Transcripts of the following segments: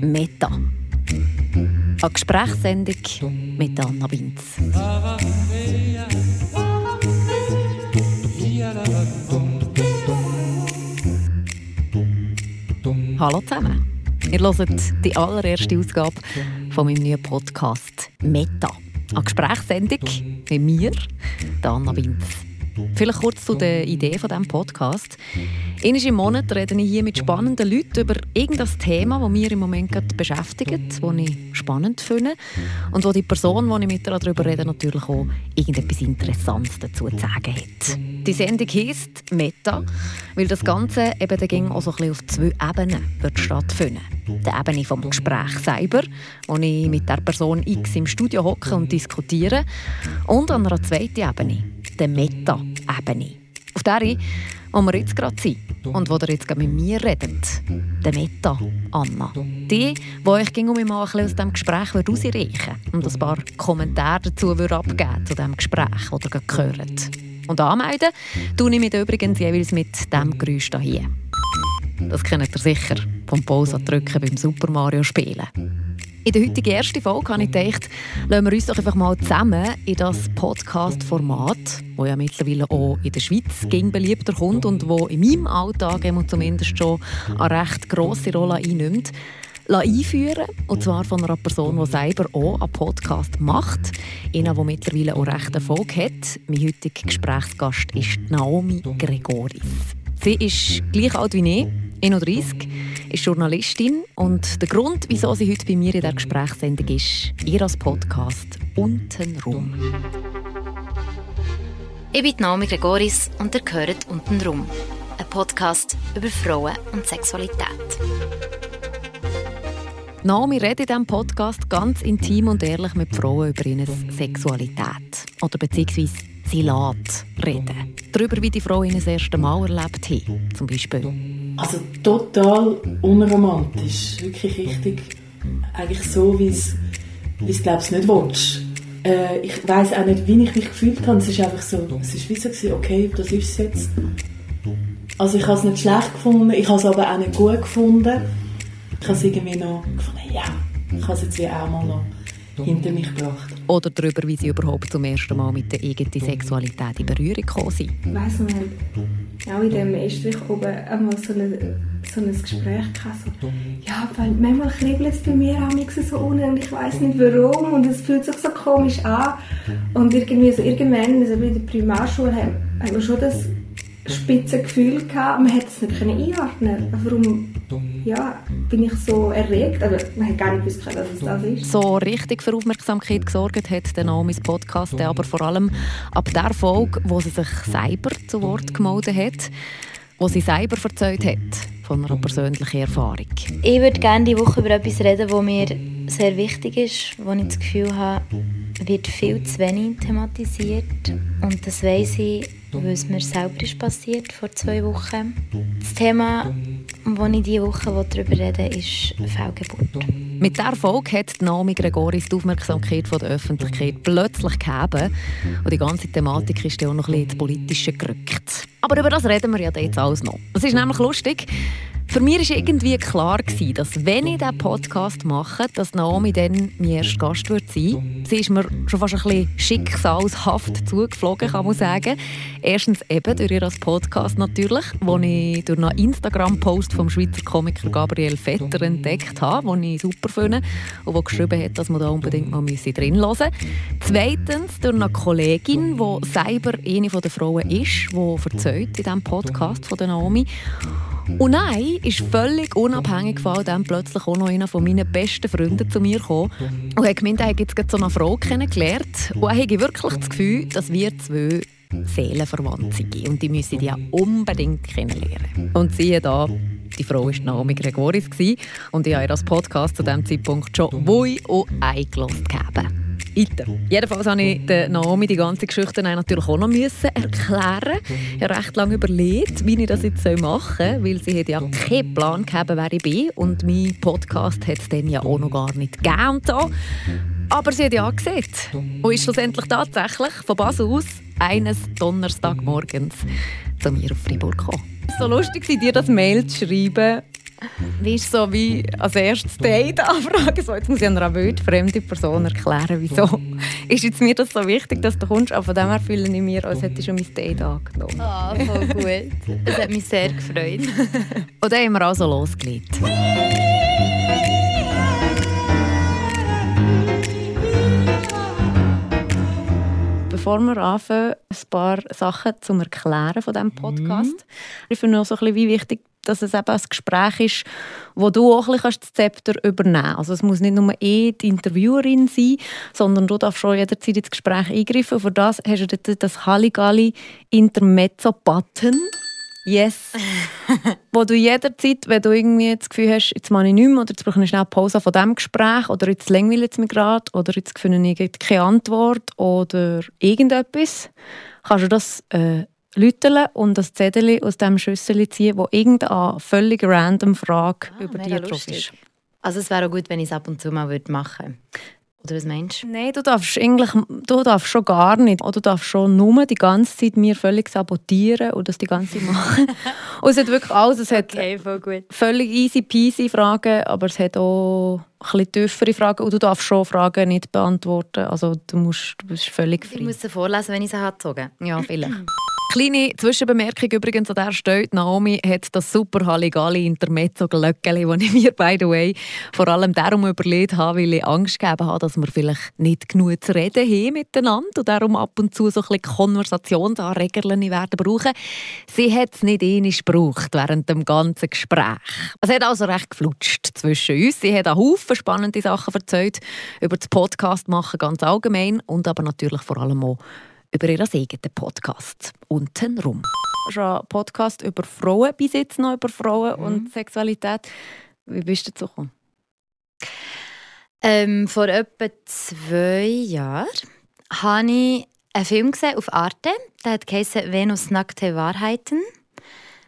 Meta. Eine Gesprächssendung mit Anna Winz. Hallo zusammen. Ihr hört die allererste Ausgabe von meinem neuen Podcast Meta. Eine Gesprächssendung mit mir, Anna Winz. Vielleicht kurz zu der Idee von diesem Podcast. Einmal im Monat rede ich hier mit spannenden Leuten über irgendein Thema, das mich im Moment gerade beschäftigt, das ich spannend finde und wo die Person, die ich mit ihr darüber rede, natürlich auch irgendetwas Interessantes dazu zu sagen hat. Die Sendung heisst Meta, weil das Ganze eben dann auch so ein bisschen auf zwei Ebenen wird stattfinden. Die Ebene vom Gespräch selber, wo ich mit der Person X im Studio hocke und diskutiere, und an einer zweiten Ebene, der Meta-Ebene. Auf der, wo wir jetzt gerade sind und wo ihr jetzt mit mir redet. Der Meta, Anna. Die, die euch ging um mich mal aus diesem Gespräch rausreichen und ein paar Kommentare dazu abgeben zu dem Gespräch, das ihr gehört. Und anmelden tue ich mich übrigens jeweils mit diesem Geräusch hier. Das kennt ihr sicher vom Pause drücken beim Super Mario spielen. In der heutigen ersten Folge habe ich gedacht, lassen wir uns doch einfach mal zusammen in das Podcast-Format, das ja mittlerweile auch in der Schweiz ging beliebter kommt und wo in meinem Alltag zumindest schon eine recht grosse Rolle einnimmt, einführen Und zwar von einer Person, die selber auch einen Podcast macht. Einer, der mittlerweile auch recht Erfolg hat. Mein heutiger Gesprächsgast ist Naomi Gregoris. Sie ist gleich alt wie ich, 31, ist Journalistin und der Grund, wieso sie heute bei mir in der Gesprächssendung ist, ihr als Podcast «Untenrum». Ich bin Naomi Gregoris und ihr gehört «Untenrum», ein Podcast über Frauen und Sexualität. Naomi redet in diesem Podcast ganz intim und ehrlich mit Frauen über ihre Sexualität oder beziehungsweise sie lässt reden. Darüber, wie die Frauen das erste Mal erlebt haben, zum Beispiel. Also total unromantisch, wirklich richtig, eigentlich so, wie es, wie es nicht willst. Äh, ich weiß auch nicht, wie ich mich gefühlt habe. Es ist einfach so, es ist wie so gewesen, okay, das ist es jetzt. Also ich habe es nicht schlecht gefunden, ich habe es aber auch nicht gut gefunden. Ich habe es irgendwie noch gefunden, ja, ich habe es jetzt auch mal noch hinter mich gebracht. Oder darüber, wie sie überhaupt zum ersten Mal mit der eigenen Sexualität in Berührung gekommen sind. Ich weiss wir haben auch in diesem Estrich oben einmal so, eine, so ein Gespräch gehabt. So, ja, weil manchmal kribbelt es bei mir auch so unten und ich weiss nicht warum und es fühlt sich so komisch an. Und irgendwie so irgendwann, also in der Primarschule, haben, haben wir schon das spitze Gefühl gehabt, man hätte es nicht einordnen. Warum ja, bin ich so erregt? Also, man hat gar nicht gewusst, dass es das ist. So richtig für Aufmerksamkeit gesorgt hat der Naomis Podcast, der aber vor allem ab der Folge, wo sie sich selber zu Wort gemeldet hat, wo sie selber erzählt hat von einer persönlichen Erfahrung. Ich würde gerne die Woche über etwas reden, das mir sehr wichtig ist, wo ich das Gefühl habe, wird viel zu wenig thematisiert. Und das weiss ich, weil es mir selber ist passiert vor zwei Wochen. Das Thema, das ich diese Woche darüber reden will, ist Fehlgeburt. Mit dieser Folge hat Naomi Gregoris die Aufmerksamkeit von der Öffentlichkeit plötzlich gegeben. Und die ganze Thematik ist ja auch noch ein bisschen ins Politische gerückt. Aber über das reden wir ja jetzt alles noch. Es ist nämlich lustig, für mich war irgendwie klar, dass wenn ich diesen Podcast mache, dass Naomi dann mein erster Gast wird sein Sie ist mir schon fast ein bisschen schicksalshaft zugeflogen, kann man sagen. Erstens eben durch ihr Podcast natürlich, wo ich durch einen Instagram-Post vom Schweizer Komiker Gabriel Vetter entdeckt habe, den ich super finde und der geschrieben hat, dass man da unbedingt mal drin hören müsse. Zweitens durch eine Kollegin, die selber eine der Frauen ist, die erzählt in diesem Podcast von Naomi. Und nein, ist völlig unabhängig von dem plötzlich auch noch einer von meinen besten Freunden zu mir gekommen. Und hat gemeint, er hätte jetzt so eine Frau kennengelernt. Und er hätte wirklich das Gefühl, dass wir zwei Seelenverwandt sind. Und die müssen die ja unbedingt kennenlernen. Und siehe da, die Frau war Naomi Gregoris und ich habe ihr das Podcast zu diesem Zeitpunkt schon wohl auch eingelassen gegeben weiter. Jedenfalls habe ich der Naomi die ganze Geschichte natürlich auch noch müssen erklären. Ich habe recht lange überlegt, wie ich das jetzt machen soll, weil sie hat ja keinen Plan gehabt, wer ich bin und mein Podcast hat es dann ja auch noch gar nicht gegeben so. Aber sie hat ja gesehen und ist schlussendlich tatsächlich von Basel aus eines Donnerstagmorgens zu mir auf Freiburg gekommen. Es war so lustig, dir das Mail zu schreiben Wie ist so wie als erstes Date anfragen? So, jetzt muss ich einer wildfremde Person erklären, wieso. Ist jetzt mir das so wichtig, dass du kommst? Aber von dem her fühle ich mich, als hätte ich schon mein Date angenommen. Ah, voll gut. Das hat mich sehr gefreut. Und dann haben wir also losgelegt. bevor wir anfangen, ein paar Sachen zum Erklären von diesem Podcast. Mhm. Ich finde auch so ein bisschen wie wichtig, dass es eben ein Gespräch ist, wo du auch ein bisschen das Zepter übernehmen kannst. Also es muss nicht nur eh die Interviewerin sein, sondern du darfst schon jederzeit ins Gespräch eingreifen. Und für das hast du das Halligalli Intermezzo-Button. Yes. wo du jederzeit, wenn du irgendwie das Gefühl hast, jetzt mache ich nichts mehr oder jetzt brauche ich schnell Pause von diesem Gespräch oder jetzt langweilt es mich gerade oder jetzt finde ich keine Antwort oder irgendetwas, kannst du das äh, läuteln und das Zettel aus diesem Schüssel ziehen, wo irgendeine völlig random Frage ah, über dich drauf ist. Also es wäre auch gut, wenn ich es ab und zu mal machen würde. Oder was meinst du? Nein, du darfst eigentlich du darfst schon gar nicht. Oder du darfst schon nur die ganze Zeit mir völlig sabotieren und das die ganze Zeit machen. und es hat wirklich alles. Es okay, voll gut. völlig easy peasy Fragen, aber es hat auch ein bisschen tiefere Fragen und du darfst schon Fragen nicht beantworten. Also du, musst, du bist völlig frei. Ich muss sie vorlesen, wenn ich sie habe. Ja, vielleicht. Kleine Zwischenbemerkung übrigens an der Stelle. Naomi hat das super Halligalli Intermezzo-Glöckchen, das ich mir, by the way, vor allem darum überlegt habe, weil ich Angst gegeben habe, dass wir vielleicht nicht genug zu reden haben miteinander und darum ab und zu so ein bisschen Konversationsanregerchen werden brauchen. Sie hat es nicht einmal gebraucht während dem ganzen Gespräch. Es hat also recht geflutscht zwischen uns. Sie hat einen Haufen spannende Sachen erzählt über das Podcast machen ganz allgemein und aber natürlich vor allem auch über ihren eigenen Podcast «Untenrum». Schon ein Podcast über Frauen, bis jetzt noch über Frauen mhm. und Sexualität. Wie bist du dazu gekommen? Ähm, vor etwa zwei Jahren habe ich einen Film gesehen auf Arte. Der hat geheißen «Venus nackte Wahrheiten».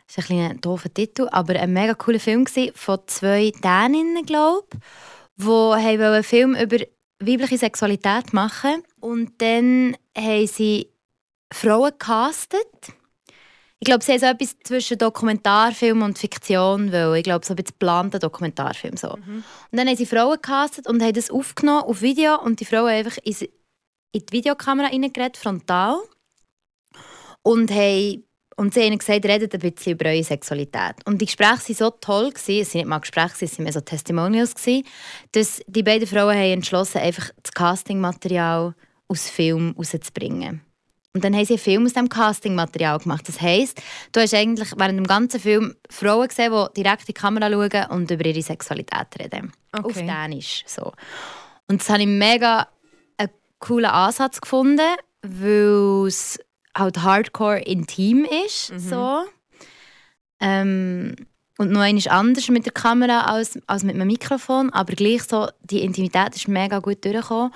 Das ist ein, ein doofer Titel, aber ein mega cooler Film von zwei Däninnen, glaube ich, die einen Film über weibliche Sexualität machen und dann haben sie Frauen gecastet. Ich glaube, sie haben so etwas zwischen Dokumentarfilm und Fiktion, weil ich glaube, so ein bisschen geplanter Dokumentarfilm. So. Mhm. Und dann haben sie Frauen gecastet und haben das aufgenommen auf Video und die Frauen einfach in die Videokamera reingeredet, frontal. Und haben und sie haben gesagt, redet ein bisschen über eure Sexualität. Und die Gespräche waren so toll, gewesen, es waren nicht mal Gespräche, es waren mehr so Testimonials, gewesen, dass die beiden Frauen haben entschlossen einfach das Castingmaterial aus Film rauszubringen. Und dann haben sie einen Film aus diesem Castingmaterial gemacht. Das heisst, du hast eigentlich während dem ganzen Film Frauen gesehen, die direkt in die Kamera schauen und über ihre Sexualität reden. Okay. Auf Dänisch. So. Und das habe ich mega einen coolen Ansatz gefunden, weil es halt hardcore intim ist. Mhm. So. Ähm, und noch einmal anders mit der Kamera als, als mit einem Mikrofon, aber gleich so, die Intimität ist mega gut durchgekommen.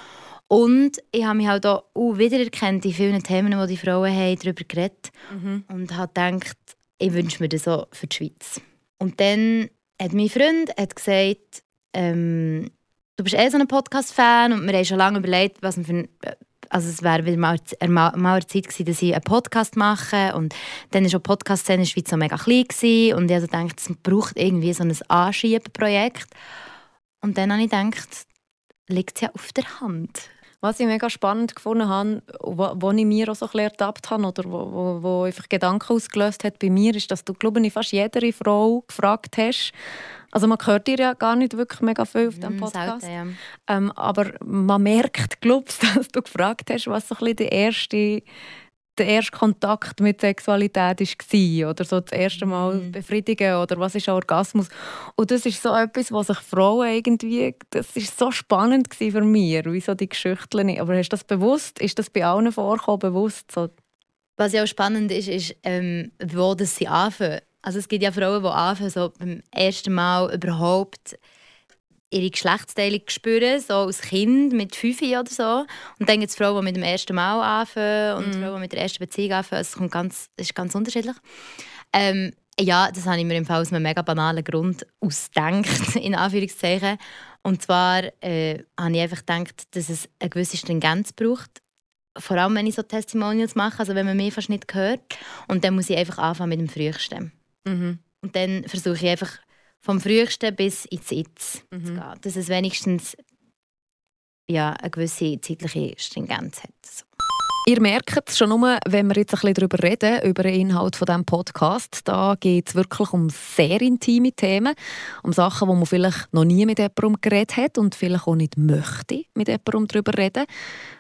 Und ich habe mich halt auch wiedererkannt in vielen Themen, die die Frauen haben, darüber geredet mhm. und habe gedacht, ich wünsche mir das so für die Schweiz. Und dann hat mein Freund hat gesagt, ähm, du bist eh so ein Podcast-Fan und wir haben schon lange überlegt, was wir für also es wäre wieder mal, mal Zeit gewesen, dass ich einen Podcast mache und dann war die Podcast-Szene in der Schweiz so mega klein gewesen. und ich also dachte, es braucht irgendwie so ein Anschiebeprojekt und dann habe ich gedacht, liegt es ja auf der Hand. Was ich mega spannend gefunden habe, wo, wo ich mir auch so ein ertappt habe oder wo, wo, wo einfach Gedanken ausgelöst hat bei mir, ist, dass du, glaube ich, fast jede Frau gefragt hast, also man hört dir ja gar nicht wirklich mega viel auf diesem mm, Podcast. Selten, ja. ähm, aber man merkt, glaubst dass du gefragt hast, was so ein bisschen der erste, der erste Kontakt mit Sexualität war oder so das erste Mal mm. befriedigen oder was ist ein Orgasmus. Und das ist so etwas, was sich Frauen irgendwie, das ist so spannend für mich, wie so die Geschichten. Aber hast du das bewusst, ist das bei allen vorgekommen, bewusst? So? Was ja auch spannend ist, ist, ähm, wo das sie anfangen. Also es gibt ja Frauen, die anfangen, so beim ersten Mal überhaupt ihre Geschlechtsteilung spüren, so als Kind mit fünf oder so. Und dann gibt es Frauen, die mit dem ersten Mal anfangen und mm. Frauen, die mit der ersten Beziehung anfangen. Es kommt ganz, ist ganz unterschiedlich. Ähm, ja, das habe ich mir im Fall aus einem mega banalen Grund ausgedacht, in Anführungszeichen. Und zwar äh, habe ich einfach gedacht, dass es eine gewisse Stringenz braucht. Vor allem, wenn ich so Testimonials mache, also wenn man mich fast nicht hört. Und dann muss ich einfach anfangen mit dem Frühesten. Mhm. Und dann versuche ich einfach vom Frühesten bis ins Jetzt Mhm. zu gehen. Dass es wenigstens ja, eine gewisse zeitliche Stringenz hat. So. Ihr merkt es schon nur, wenn wir jetzt ein bisschen darüber reden, über den Inhalt von diesem Podcast. Da geht es wirklich um sehr intime Themen, um Sachen, wo man vielleicht noch nie mit jemandem geredet hat und vielleicht auch nicht möchte mit jemandem darüber reden.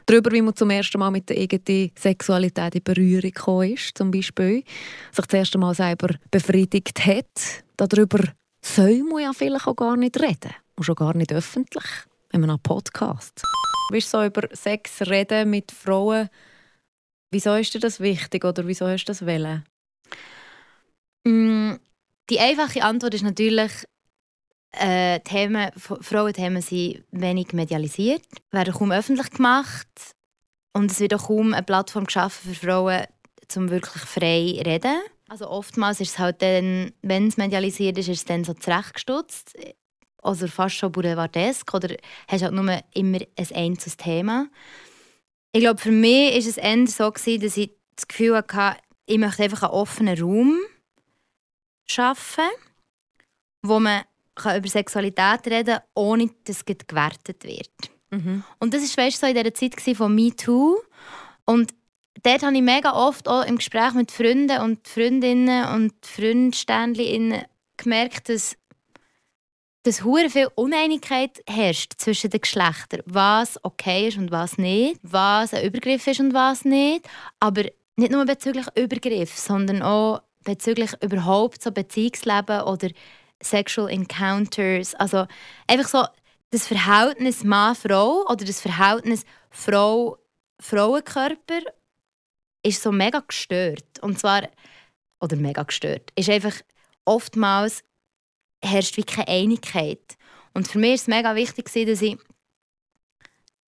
Darüber, wie man zum ersten Mal mit der eigenen Sexualität in Berührung gekommen ist, zum Beispiel. Sich das erste Mal selber befriedigt hat. Darüber soll man ja vielleicht auch gar nicht reden. Und schon gar nicht öffentlich, wenn man einen Podcast. Du bist so über Sex reden mit Frauen Wieso ist dir das wichtig oder wieso hast du das wollen? Mm, Die einfache Antwort ist natürlich, äh, Themen, Frauenthemen sind wenig medialisiert, werden kaum öffentlich gemacht und es wird auch kaum eine Plattform geschaffen für Frauen, um wirklich frei zu reden. Also oftmals ist es halt dann, wenn es medialisiert ist, ist es dann so zurechtgestutzt. Also fast schon boulevardesk oder hast halt nur immer ein einzelnes Thema. Ich glaube, für mich war es eher so, gewesen, dass ich das Gefühl hatte, ich möchte einfach einen offenen Raum schaffen, wo man kann über Sexualität reden kann, ohne dass es gewertet wird. Und das war weißt, so in dieser Zeit von MeToo. Und dort habe ich mega oft auch im Gespräch mit Freunden und Freundinnen und Freundständchen gemerkt, dass dass hure viel Uneinigkeit herrscht zwischen den Geschlechtern, was okay ist und was nicht, was ein Übergriff ist und was nicht, aber nicht nur bezüglich Übergriff, sondern auch bezüglich überhaupt so Beziehungsleben oder Sexual Encounters, also einfach so das Verhältnis Mann-Frau oder das Verhältnis Frau-Frauenkörper ist so mega gestört und zwar oder mega gestört ist einfach oftmals herrscht wie keine Einigkeit. Und für mich war es mega wichtig, dass ich,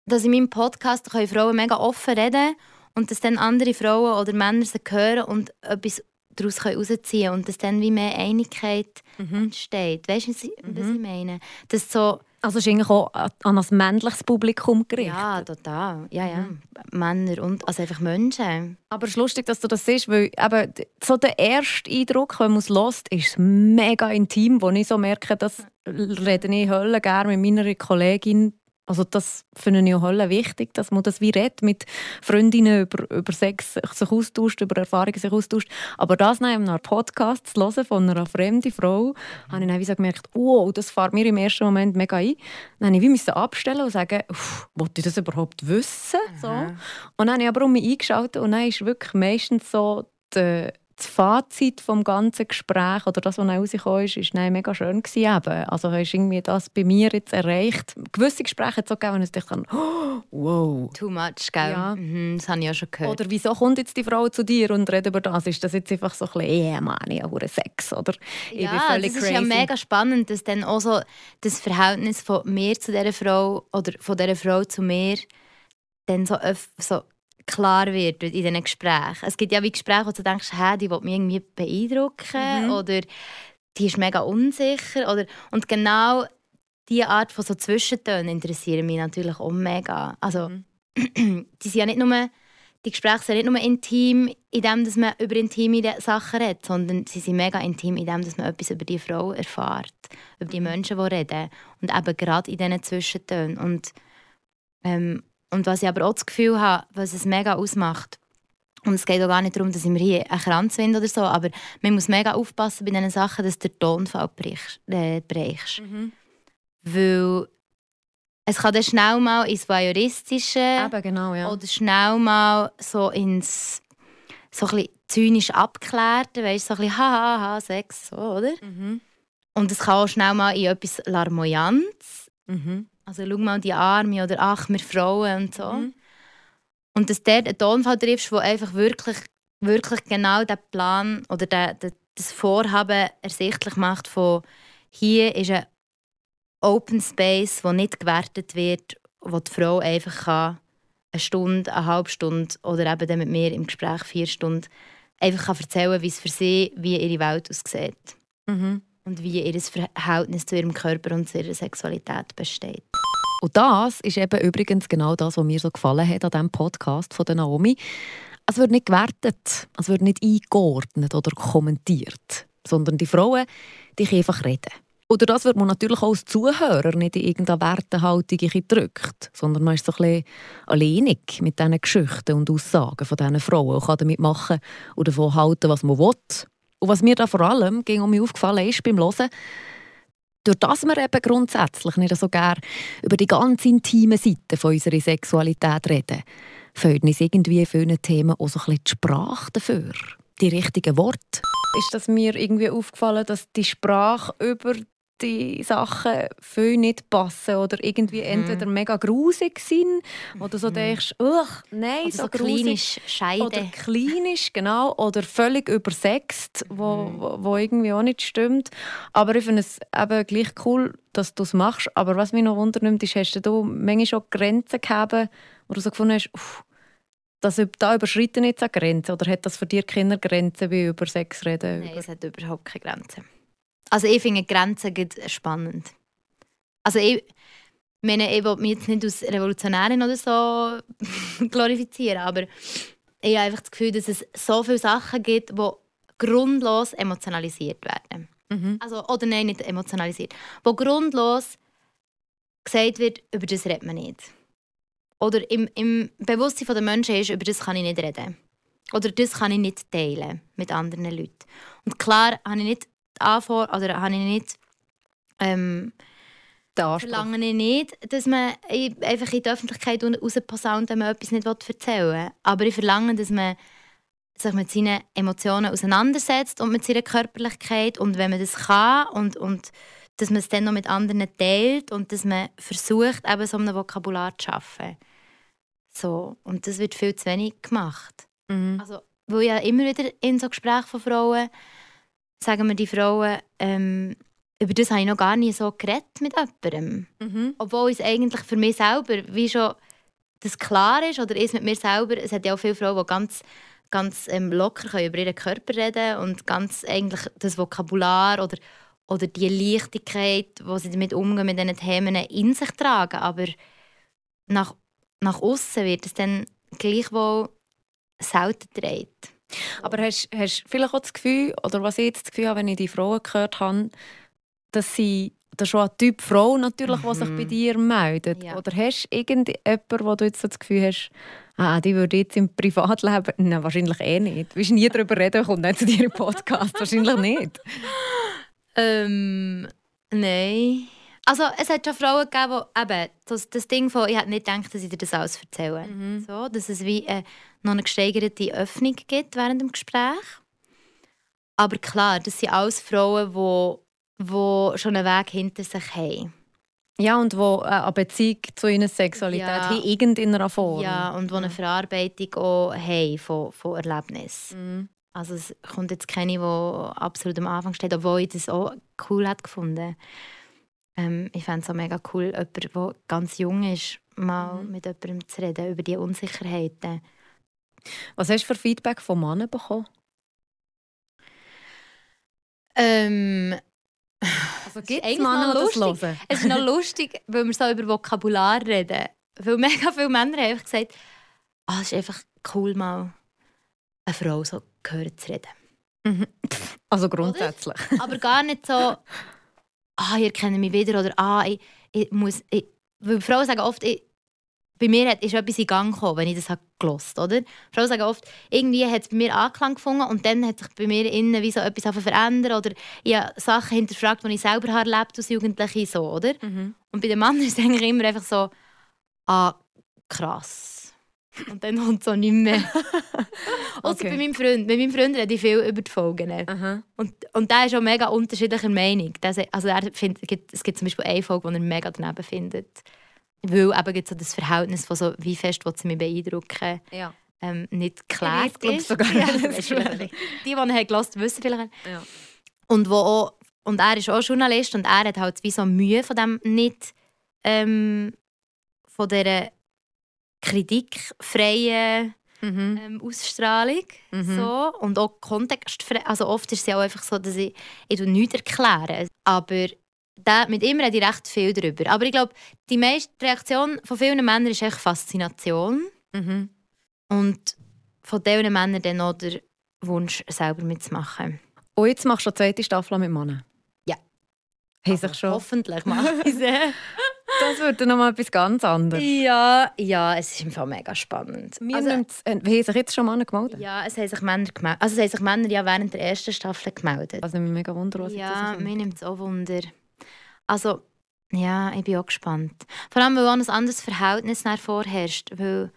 dass in meinem Podcast können Frauen mega offen reden und dass dann andere Frauen oder Männer sie hören und etwas daraus herausziehen können und dass dann wie mehr Einigkeit entsteht. Weißt du, was ich, was ich meine? Dass so, Also ist eigentlich auch an ein männliches Publikum gerichtet. ja, total. Ja, ja. Männer und also einfach Menschen. Aber es ist lustig, dass du das siehst, weil eben so der erste Eindruck, wenn man es hört, ist mega intim, wo ich so merke, das rede ich Hölle gerne mit meiner Kollegin. Also das finde ich auch Hölle wichtig, dass man das wie redet mit Freundinnen über, über Sex sich austauscht, über Erfahrungen sich austauscht. Aber das nach einem Podcast zu hören von einer fremden Frau, habe ich dann wie so gemerkt, wow, das fährt mir im ersten Moment mega ein. Dann musste ich wie müssen abstellen und sagen, «Uff, wollte ich das überhaupt wissen? So. Und dann habe ich aber um mich eingeschaltet und dann ist wirklich meistens so die, das Fazit vom ganzen Gespräch oder das, was dann rausgekommen ist, ist dann mega schön gewesen eben. Also hast du irgendwie das bei mir jetzt erreicht. Gewisse Gespräche hat es auch gegeben, wo ich dachte, oh, wow. Too much, gell? Ja. Mhm, das habe ich auch schon gehört. Oder wieso kommt jetzt die Frau zu dir und redet über das? Ist das jetzt einfach so ein bisschen, yeah, Mann, ich habe Sex? Oder ich bin Ja, völlig das crazy. ist ja mega spannend, dass dann auch so das Verhältnis von mir zu dieser Frau oder von dieser Frau zu mir dann so, so klar wird in diesen Gesprächen. Es gibt ja wie Gespräche, wo du denkst, hä, die will mich irgendwie beeindrucken Mhm. oder die ist mega unsicher. Oder, und genau diese Art von so Zwischentönen interessieren mich natürlich auch mega. Also, Mhm. die sind ja nicht nur die Gespräche sind nicht nur intim, in dem, dass man über intime Sachen redet, sondern sie sind mega intim, in dem, dass man etwas über die Frau erfährt, über die Menschen, die reden und eben gerade in diesen Zwischentönen. Und, ähm, und was ich aber auch das Gefühl habe, was es mega ausmacht, und es geht auch gar nicht darum, dass ich mir hier einen Kranz finde oder so, aber man muss mega aufpassen bei diesen Sachen, dass du den Tonfall brichst. Äh, brichst. Mhm. Weil es kann dann schnell mal ins Voyeuristische Eben, genau, ja. oder schnell mal so ins so ein zynisch abgeklärte, weißt so ein bisschen haha, ha, Sex, so, oder? Mhm. Und es kann auch schnell mal in etwas Larmoyanz, Mhm. Also schau mal die Arme oder ach, wir Frauen und so. Mhm. Und dass du dort einen Tonfall triffst, der einfach wirklich, wirklich genau den Plan oder den, den, das Vorhaben ersichtlich macht von hier ist ein Open Space, wo nicht gewertet wird, wo die Frau einfach kann, eine Stunde, eine halbe Stunde oder eben dann mit mir im Gespräch vier Stunden einfach kann erzählen, wie es für sie, wie ihre Welt aussieht Mhm. Und wie ihr Verhältnis zu ihrem Körper und zu ihrer Sexualität besteht. Und das ist eben übrigens genau das, was mir so gefallen hat an diesem Podcast von der Naomi. Es wird nicht gewertet, es wird nicht eingeordnet oder kommentiert, sondern die Frauen, die einfach reden. Oder das wird man natürlich auch als Zuhörer nicht in irgendeine Wertehaltung gedrückt, sondern man ist so ein bisschen alleinig mit diesen Geschichten und Aussagen von diesen Frauen und kann damit machen oder davon halten, was man will. Und was mir da vor allem ging um mich aufgefallen ist beim Hören, durch das wir eben grundsätzlich nicht so gerne über die ganz intime Seite unserer Sexualität reden, fehlt uns irgendwie vielen Themen auch so ein bisschen die Sprache dafür. Die richtigen Worte. Ist das mir irgendwie aufgefallen, dass die Sprache über die Sachen viel nicht passen oder irgendwie mhm. entweder mega grusig sind oder so mhm. denkst, ach nein, oder so, so klinisch Scheide. Oder klinisch, genau, oder völlig übersext, wo, mhm. wo, wo, irgendwie auch nicht stimmt. Aber ich finde es eben gleich cool, dass du es machst. Aber was mich noch wundernimmt, ist, hast du manchmal schon Grenzen gehabt, wo du so gefunden hast, uff, das, da überschreiten jetzt eine Grenze oder hat das für dich keine Grenzen, wie über Sex reden? Nein, es hat überhaupt keine Grenzen. Also ich finde Grenzen spannend. Also ich, meine, ich will mich jetzt nicht als Revolutionärin oder so glorifizieren, aber ich habe einfach das Gefühl, dass es so viele Sachen gibt, die grundlos emotionalisiert werden. Mhm. Also, oder nein, nicht emotionalisiert. Wo grundlos gesagt wird, über das redet man nicht. Oder im, im Bewusstsein der Menschen ist, über das kann ich nicht reden. Oder das kann ich nicht teilen mit anderen Leuten. Und klar habe ich nicht Anfor oder habe ich nicht ähm, verlange ich nicht, dass man einfach in die Öffentlichkeit rausposaunt, wenn man etwas nicht erzählen will. Aber ich verlange, dass man sich mit seinen Emotionen auseinandersetzt und mit seiner Körperlichkeit und wenn man das kann und, und dass man es dann noch mit anderen teilt und dass man versucht, eben so ein Vokabular zu schaffen. So, und das wird viel zu wenig gemacht. Mhm. Also, weil ja immer wieder in so Gesprächen von Frauen sagen wir die Frauen, ähm, über das habe ich noch gar nicht so geredet mit jemandem. Mhm. Obwohl es eigentlich für mich selber, wie schon das klar ist, oder ist mit mir selber, es hat ja auch viele Frauen, die ganz, ganz ähm, locker können über ihren Körper reden und ganz eigentlich das Vokabular oder, oder die Leichtigkeit, wo sie damit umgehen, mit diesen Themen in sich tragen. Aber nach, nach außen wird es dann gleichwohl selten getragen. Aber hast du vielleicht auch das Gefühl, oder was ich jetzt das Gefühl habe, wenn ich die Frauen gehört habe, dass sie das ist schon ein Typ Frau natürlich, mhm. sich bei mhm. dir meldet. Ja. Oder hast du irgendjemanden, wo du jetzt so das Gefühl hast, ah, die würde jetzt im Privatleben... Nein, wahrscheinlich eh nicht. Du willst nie darüber reden, kommt nicht zu dir im Podcast. wahrscheinlich nicht. Ähm, nein. Also es hat schon Frauen gegeben, die eben das, das Ding von, ich hätte nicht gedacht, dass ich dir das alles erzähle. Mhm. So, dass es wie äh, noch eine gesteigerte Öffnung gibt während dem Gespräch. Aber klar, das sind alles Frauen, die, die schon einen Weg hinter sich haben. Ja, und die äh, eine Beziehung zu ihrer Sexualität ja. haben, irgendeiner Form. Ja, und die eine Verarbeitung auch haben von, von Erlebnissen. Mhm. Also es kommt jetzt keine, die absolut am Anfang steht, obwohl ich das auch cool hat gefunden ähm, ich fände es auch mega cool, jemand, der ganz jung ist, mal mhm. mit jemandem zu reden über die Unsicherheiten. Was hast du für Feedback von Männern bekommen? Ähm, also gibt es Männer, die das hören? Es ist noch lustig, weil wir so über Vokabular reden. Weil mega viele Männer haben einfach gesagt, oh, es ist einfach cool, mal eine Frau so gehört zu reden. Mhm. Also grundsätzlich. Oder? Aber gar nicht so, ah, ihr kennt mich wieder oder ah, ich, ich muss. Ich, weil Frauen sagen oft, ich, bei mir ist etwas in Gang gekommen, wenn ich das gelost oder? Frauen sagen oft, irgendwie hat es bei mir Anklang gefunden und dann hat sich bei mir innen wie so etwas verändert oder ich habe Sachen hinterfragt, die ich selber habe erlebt als Jugendliche so, oder? Mhm. Und bei den Männern ist es eigentlich immer einfach so, ah, krass. Und dann kommt es auch nicht mehr. Außer okay. bei meinem Freund. Bei meinem Freund rede ich viel über die Folgen. Uh Und, und der ist auch mega unterschiedlicher Meinung. Das, also er findet, es gibt zum Beispiel eine Folge, die er mega daneben findet. Weil eben gibt so das Verhältnis von so, wie fest sie mich beeindrucken. Ja. Ähm, nicht klar ist. Sogar ja, die, die ihn gelassen wissen vielleicht. Ja. Und, wo auch, und er ist auch Journalist und er hat halt wie so Mühe von dem nicht ähm, von dieser kritikfreie mhm. ähm, Ausstrahlung. Mhm. So. Und auch kontextfrei. Also oft ist es ja auch einfach so, dass ich, ich nichts erkläre. Aber da, mit ihm rede ich recht viel darüber. Aber ich glaube, die meiste Reaktion von vielen Männern ist echt Faszination. Mhm. Und von diesen Männern dann auch der Wunsch, selber mitzumachen. Und jetzt machst du die zweite Staffel mit Männern? Ja. Also, schon. Hoffentlich mache ich es. Das wird dann nochmal etwas ganz anderes. ja, ja, es ist im Fall mega spannend. Wir Also, also, äh, wie haben sich jetzt schon Männer gemeldet? ja, es haben sich Männer gemeldet. Also es haben sich Männer ja während der ersten Staffel gemeldet. Also mich mega wundern, was ja, mir nimmt es auch Wunder. Also, ja, ich bin auch gespannt. Vor allem, weil auch ein anderes Verhältnis nach vorherrscht. Weil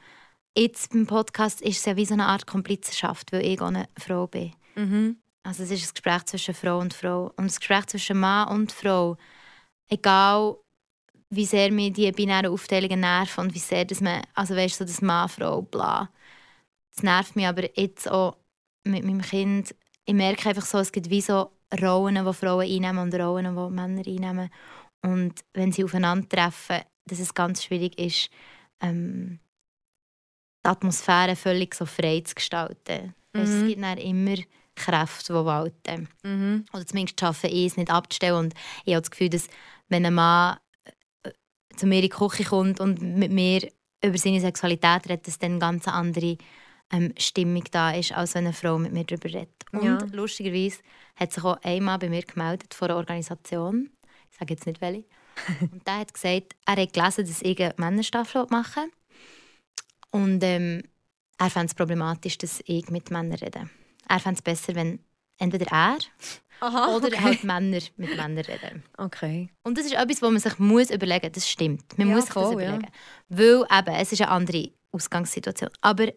jetzt beim Podcast ist es ja wie so eine Art Komplizenschaft, weil ich auch eine Frau bin. Mhm. Also es ist ein Gespräch zwischen Frau und Frau. Und das Gespräch zwischen Mann und Frau, egal wie sehr mir die binären Aufteilungen nerven und wie sehr das man, also weißt du, so das Mann, Frau, bla. Das nervt mich aber jetzt auch mit meinem Kind. Ich merke einfach so, es gibt wie so Rollen, die Frauen einnehmen und Rollen, die Männer einnehmen. Und wenn sie aufeinandertreffen, dass es ganz schwierig ist, ähm, die Atmosphäre völlig so frei zu gestalten. Mhm. Es gibt dann immer Kräfte, die walten. Mhm. Oder zumindest schaffe ich es nicht abzustellen. Und ich habe das Gefühl, dass wenn ein Mann zu mir in die Küche kommt und mit mir über seine Sexualität redet, dass dann eine ganz andere ähm, Stimmung da ist, als wenn eine Frau mit mir darüber redet. Und Ja. lustigerweise hat sich auch einmal bei mir gemeldet von einer Organisation, ich sage jetzt nicht welche, und der hat gesagt, er hat gelesen, dass ich eine Männerstaffel machen will. Und ähm, er fände es problematisch, dass ich mit Männern rede. Er fände es besser, wenn entweder er Aha, oder okay. halt Männer mit Männern reden. okay. Und das ist etwas, was man sich muss überlegen muss. Das stimmt. Man Ja, muss sich das voll, ja. überlegen. Weil eben, es ist eine andere Ausgangssituation. Aber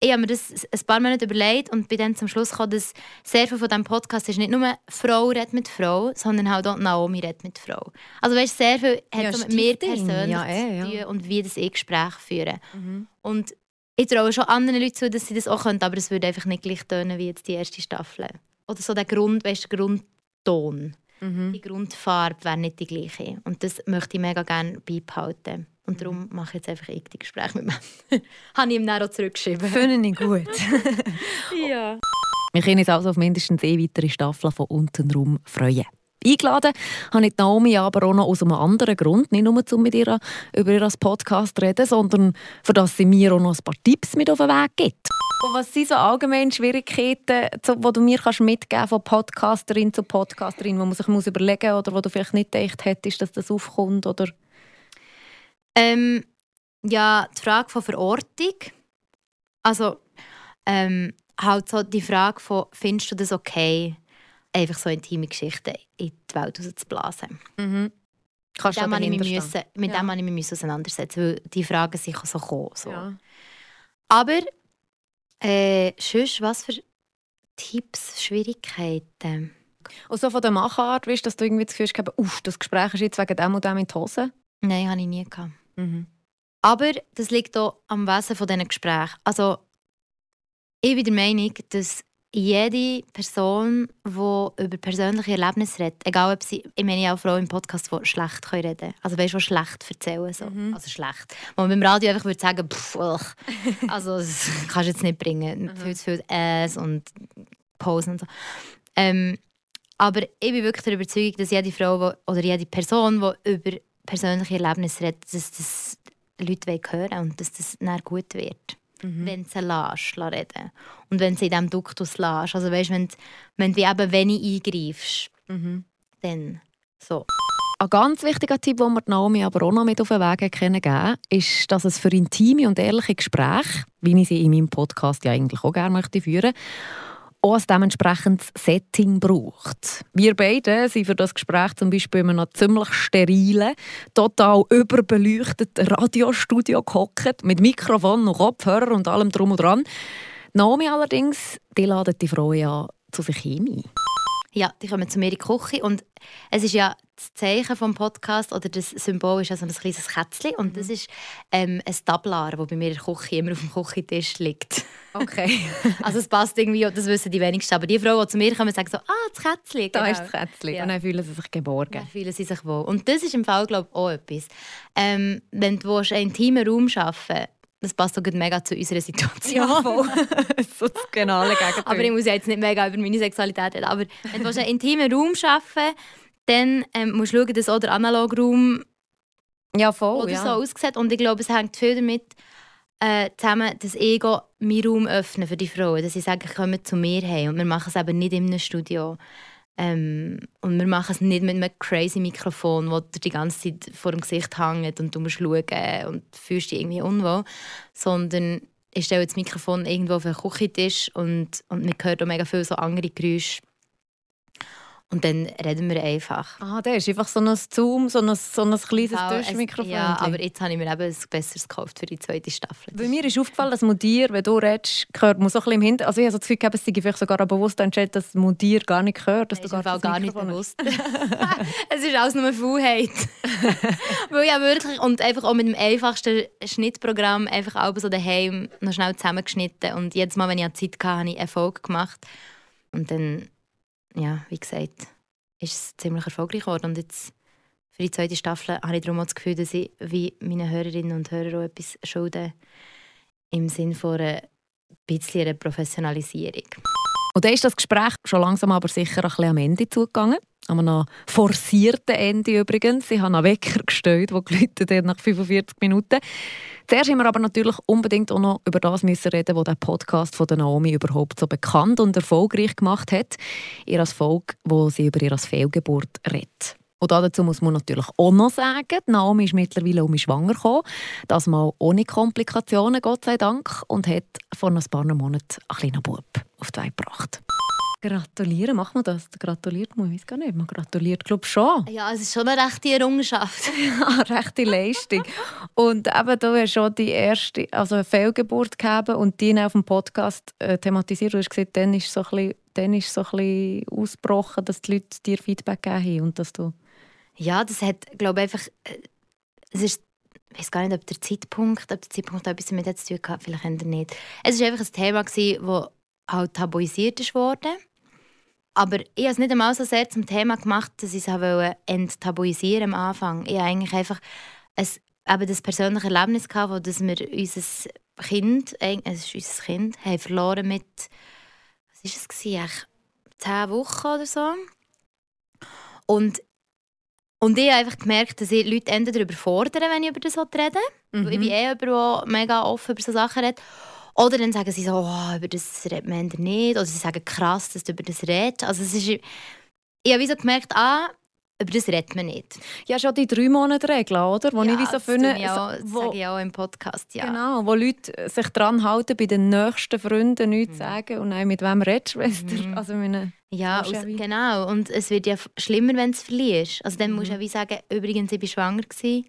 ich habe mir das ein paar Monate überlegt und bin dann zum Schluss gekommen, dass sehr viel von diesem Podcast ist nicht nur Frau redet mit Frau, sondern halt auch Naomi redet mit Frau. Also weißt, sehr viel hat Ja, so mit mir persönlich Ja, eh, zu ja. tun und wie das ich Gespräche führe. Mhm. Und ich traue schon anderen Leuten zu, dass sie das auch können, aber es würde einfach nicht gleich tönen wie jetzt die erste Staffel. Oder so der Grund, weißt, der Grundton. Mhm. Die Grundfarbe wäre nicht die gleiche. Und das möchte ich mega gerne beibehalten. Und darum mache ich jetzt einfach ich die Gespräche mit mir. Habe ich ihm dann auch zurückgeschrieben. Finde ich gut. ja. Wir können uns also auf mindestens eine weitere Staffel von «Untenrum» freuen. Eingeladen habe ich Naomi aber auch noch aus einem anderen Grund. Nicht nur, um mit ihr über ihr Podcast zu reden, sondern für dass sie mir auch noch ein paar Tipps mit auf den Weg gibt. Was sind so allgemeine Schwierigkeiten, die du mir kannst mitgeben von Podcasterin zu Podcasterin, wo man sich überlegen muss oder wo du vielleicht nicht gedacht hättest, dass das aufkommt? Oder? Ähm, ja, die Frage von Verortung. Also, ähm, halt so die Frage von, findest du das okay, einfach so intime Geschichten in die Welt rauszublasen? Mhm. Kannst Mit dem ich müssen, mit Ja. dem habe ich mich auseinandersetzen, weil die Fragen sich so kommen. So. Ja. Aber äh, sonst, was für Tipps, Schwierigkeiten? Und so von der Machart, weißt, dass du irgendwie das Gefühl hast, uff, das Gespräch ist jetzt wegen dem und dem in die Hose? Nein, habe ich nie gehabt. Mhm. Aber das liegt auch am Wesen von diesen Gesprächen. Also, ich bin der Meinung, dass jede Person, die über persönliche Erlebnisse redet, egal ob sie, ich meine auch Frauen im Podcast, die schlecht können reden können. Also weißt du, schlecht erzählen. So. Mhm. Also schlecht. Wo man beim Radio einfach würde sagen, pff, also das kannst du jetzt nicht bringen. Viel zu viel Äs und Pausen und so. Ähm, aber ich bin wirklich der Überzeugung, dass jede Frau wo, oder jede Person, die über persönliche Erlebnisse redet, dass das Leute wollen hören und dass das dann gut wird. Wenn du sie lässt, lässt reden Und wenn sie in diesem Duktus lässt. Also weißt, wenn, du- wenn du eben wenig eingreifst, Mhm. dann so. Ein ganz wichtiger Tipp, den wir die Naomi aber auch noch mit auf den Weg kennen ist, dass es für intime und ehrliche Gespräche, wie ich sie in meinem Podcast ja eigentlich auch gerne möchte führen, auch ein dementsprechendes Setting braucht. Wir beide sind für das Gespräch zum Beispiel in einem ziemlich sterilen, total überbeleuchteten Radiostudio gehockt, mit Mikrofon und Kopfhörer und allem drum und dran. Naomi allerdings, die ladet die Frau ja zu sich hin. Ja, die kommen zu mir in die Küche und es ist ja das Zeichen vom Podcast oder das Symbol ist ja so ein kleines Kätzchen und das ist ähm, ein Tablar, das bei mir in der Küche immer auf dem Küchentisch liegt. Okay. Also es passt irgendwie, das wissen die wenigsten, aber die Frauen, die zu mir kommen, sagen so, ah, das Kätzchen. Da genau. ist das Kätzchen. Ja. Und dann fühlen sie sich geborgen. Dann fühlen sie sich wohl. Und das ist im Fall, glaube ich, auch etwas. Ähm, wenn du willst, einen intimen Raum schaffen das passt auch gut mega zu unserer Situation. voll. so das genaue Gegenteil. Aber ich muss ja jetzt nicht mega über meine Sexualität reden. Aber wenn du einen intimen Raum schaffen dann ähm, musst du schauen, dass auch der Analograum ja, voll. oder ja. so aussieht. Und ich glaube, es hängt viel damit äh, zusammen, dass ich auch meinen Raum öffne für die Frauen. Dass sie sagen, kommen zu mir her. Und wir machen es eben nicht in einem Studio. Ähm, und wir machen es nicht mit einem crazy Mikrofon, das dir die ganze Zeit vor dem Gesicht hängt und du musst schauen und fühlst dich irgendwie unwohl, sondern ich stelle das Mikrofon irgendwo auf den Küchentisch und, und man hört auch mega viele so andere Geräusche und dann reden wir einfach. Ah, der ist einfach so ein Zoom, so ein, so ein kleines Tischmikrofon. Ja, aber jetzt habe ich mir eben ein besseres gekauft für die zweite Staffel. Bei mir ist aufgefallen, dass Mudir, wenn du redest, hört man so ein bisschen im Hintergrund. Also ich habe so das Gefühl, es sei vielleicht sogar bewusst entschieden, dass Mudir gar nicht hört. Dass Nein, du gar, gar nicht bewusst. es ist alles nur Faulheit. Weil ja wirklich, und einfach auch mit dem einfachsten Schnittprogramm einfach auch so daheim noch schnell zusammengeschnitten. Und jedes Mal, wenn ich Zeit hatte, habe ich Erfolg gemacht. Und dann ja, wie gesagt, ist es ziemlich erfolgreich geworden. Und jetzt für die zweite Staffel habe ich darum auch das Gefühl, dass ich wie meine Hörerinnen und Hörer auch etwas schulden im Sinne von einer bisschen einer Professionalisierung. Und dann ist das Gespräch schon langsam aber sicher ein bisschen am Ende zugegangen. An einem forcierten Ende übrigens. Ich habe einen Wecker gestellt, der geläutet hat nach 45 Minuten. Zuerst müssen wir aber natürlich unbedingt auch noch über das müssen reden, was der Podcast von Naomi überhaupt so bekannt und erfolgreich gemacht hat. Ihr Erfolg, wo sie über ihre Fehlgeburt redet. Und dazu muss man natürlich auch noch sagen, Naomi ist mittlerweile um mich schwanger gekommen. Das mal ohne Komplikationen, Gott sei Dank. Und hat vor ein paar Monaten einen kleinen Bub auf die Welt gebracht. Gratulieren, macht man das? Gratuliert man, ich weiß gar nicht. Man gratuliert, glaube ich, schon. Ja, es ist schon eine rechte Errungenschaft. ja, eine rechte Leistung. und eben, du hast schon die erste, also eine Fehlgeburt gehabt und die auf dem Podcast äh, thematisiert. Du hast gesagt, dann ist so ein bisschen, dann ist so ein bisschen ausgebrochen, dass die Leute dir Feedback geben und dass du... Ja, das hat, glaube ich, einfach... Äh, es ist ich weiß gar nicht, ob der Zeitpunkt, ob der Zeitpunkt etwas damit zu tun hat, vielleicht nicht. Es war einfach ein Thema, das halt tabuisiert wurde. Aber ich habe es nicht einmal so sehr zum Thema gemacht, dass ich es enttabuisieren am Anfang. Ich habe eigentlich einfach ein, eben das persönliche Erlebnis gehabt, wo dass wir unser Kind, es ist unser Kind, haben verloren mit, was war es, gewesen, zehn Wochen oder so. Und, und ich habe einfach gemerkt, dass ich Leute darüber fordern, wenn ich über das rede. Mhm. Ich bin eh jemand, der mega offen über solche Sachen redet. Oder dann sagen sie so, oh, über das redet man nicht. Oder sie sagen, krass, dass du über das redest. Also es ist, ich habe so gemerkt, ah, über das redet man nicht. Ja, schon die drei Monate Regel, oder? Wo ja, ich wie so finde, ich auch, wo, sage ich auch im Podcast, ja. Genau, wo Leute sich daran halten, bei den nächsten Freunden nichts mhm. sagen und dann mit wem redest du? Mhm. Also meine, ja, aus, genau. Und es wird ja schlimmer, wenn du es verlierst. Also dann mhm. musst du ja wie sagen, übrigens, ich war schwanger gewesen.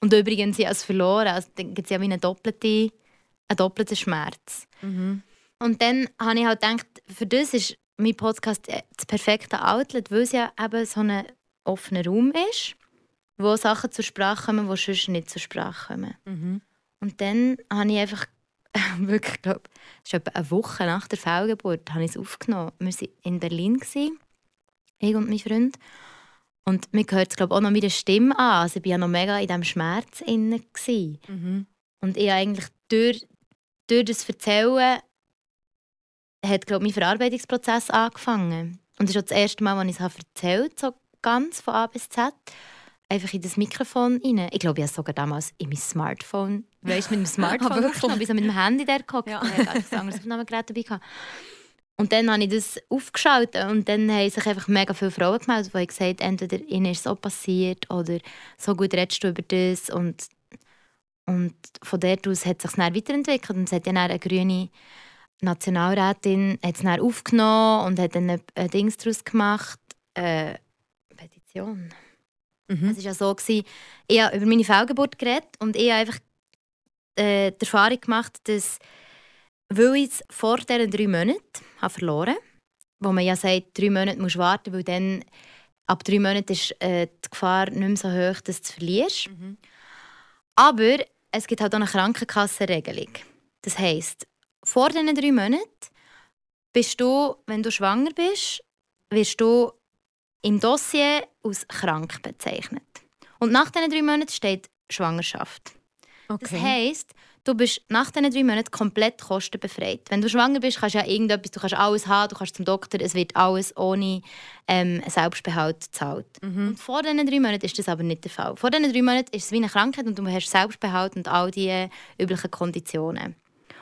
und übrigens, ich habe es verloren. Also dann gibt es ja wie eine doppelte ein doppelter Schmerz. Mhm. Und dann habe ich halt gedacht, für das ist mein Podcast das perfekte Outlet, weil es ja eben so ein offener Raum ist, wo Sachen zur Sprache kommen, die sonst nicht zur Sprache kommen. Mhm. Und dann habe ich einfach wirklich, glaube es ist etwa eine Woche nach der Fehlgeburt, habe ich es aufgenommen. Wir waren in Berlin, ich und mein Freund. Und mir gehört es glaube auch noch meine Stimme an. Also ich war ja noch mega in diesem Schmerz. Mhm. Und ich eigentlich durch durch das Erzählen hat glaub, mein Verarbeitungsprozess angefangen. Und das ist auch das erste Mal, als ich es erzählt habe, so ganz von A bis Z. Einfach in das Mikrofon rein. Ich glaube, ich habe sogar damals in mein Smartphone, weißt mit dem Smartphone aufgenommen, bis mit dem Handy der geguckt. Ja. Ich hatte ein anderes Aufnahmegerät dabei. Gehabt. Und dann habe ich das aufgeschaltet und dann haben sich einfach mega viele Frauen gemeldet, die gesagt haben, entweder ihnen ist so passiert oder so gut redest du über das und und von dort aus hat es sich dann weiterentwickelt und es hat dann eine grüne Nationalrätin hat es dann aufgenommen und hat dann ein, Dings daraus gemacht, äh, Petition. Mhm. Es war ja so, gewesen, ich habe über meine Fehlgeburt geredet und ich habe einfach äh, die Erfahrung gemacht, dass weil ich es vor diesen drei Monaten habe verloren wo man ja sagt, drei Monate musst du warten, weil dann ab drei Monaten ist äh, die Gefahr nicht mehr so hoch, dass du es verlierst. Mhm. Aber es gibt halt auch eine Krankenkassenregelung. Das heisst, vor diesen drei Monaten bist du, wenn du schwanger bist, wirst du im Dossier als krank bezeichnet. Und nach diesen drei Monaten steht Schwangerschaft. Okay. Das heisst, du bist nach diesen drei Monaten komplett kostenbefreit. Wenn du schwanger bist, kannst du ja irgendetwas, du kannst alles haben, du kannst zum Doktor, es wird alles ohne ähm, Selbstbehalt gezahlt. Mhm. Und vor diesen drei Monaten ist das aber nicht der Fall. Vor diesen drei Monaten ist es wie eine Krankheit und du hast Selbstbehalt und all diese üblichen Konditionen.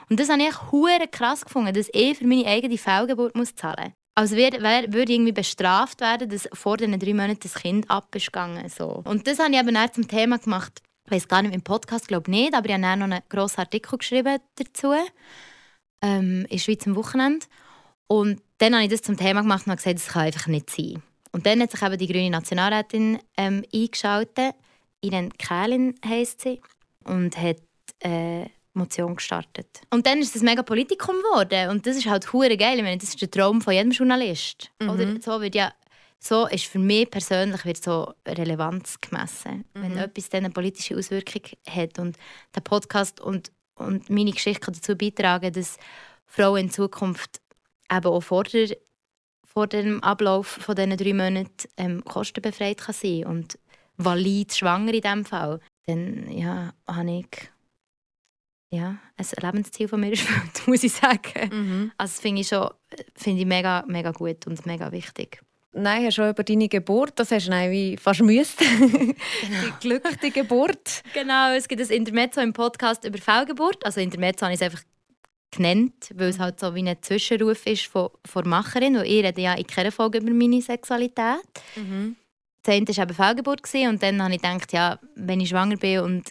Und das habe ich hure krass gefunden, dass ich für meine eigene Fehlgeburt muss zahlen muss. als würde, würde irgendwie bestraft werden, dass vor diesen drei Monaten das Kind abgegangen so. Und das habe ich eben dann zum Thema gemacht. Ich weiß gar nicht, im Podcast glaube nicht, aber ich habe dann noch einen grossen Artikel geschrieben dazu, ähm, in Schweiz am Wochenende. Und dann habe ich das zum Thema gemacht und habe gesagt, das kann einfach nicht sein. Und dann hat sich eben die grüne Nationalrätin ähm, eingeschaltet. Irene Kählin heisst sie. Und hat äh, Motion gestartet. Und dann ist es ein mega Politikum geworden. Und das ist halt hure geil. Ich meine, das ist der Traum von jedem Journalist. Mhm. Oder so wird ja so ist für mich persönlich wird so Relevanz gemessen. Mhm. Wenn etwas dann eine politische Auswirkung hat und der Podcast und, und meine Geschichte dazu beitragen, dass Frauen in Zukunft eben auch vor, der, vor dem Ablauf von diesen drei Monaten ähm, kostenbefreit kann sein und valid schwanger in diesem Fall, dann ja, habe ich ja, ein Lebensziel von mir erfüllt, muss ich sagen. Mhm. Also das finde ich schon find ich mega, mega gut und mega wichtig. Nein, hast du über deine Geburt, das hast du wie fast müsst. Genau. die glückliche Geburt. Genau, es gibt ein Intermezzo im Podcast über Fehlgeburt. Also Intermezzo habe ich es einfach genannt, weil es halt so wie ein Zwischenruf ist von, von Macherin, weil ich rede ja in keiner Folge über meine Sexualität. Mhm. Das eine war eben Fehlgeburt und dann habe ich gedacht, ja, wenn ich schwanger bin und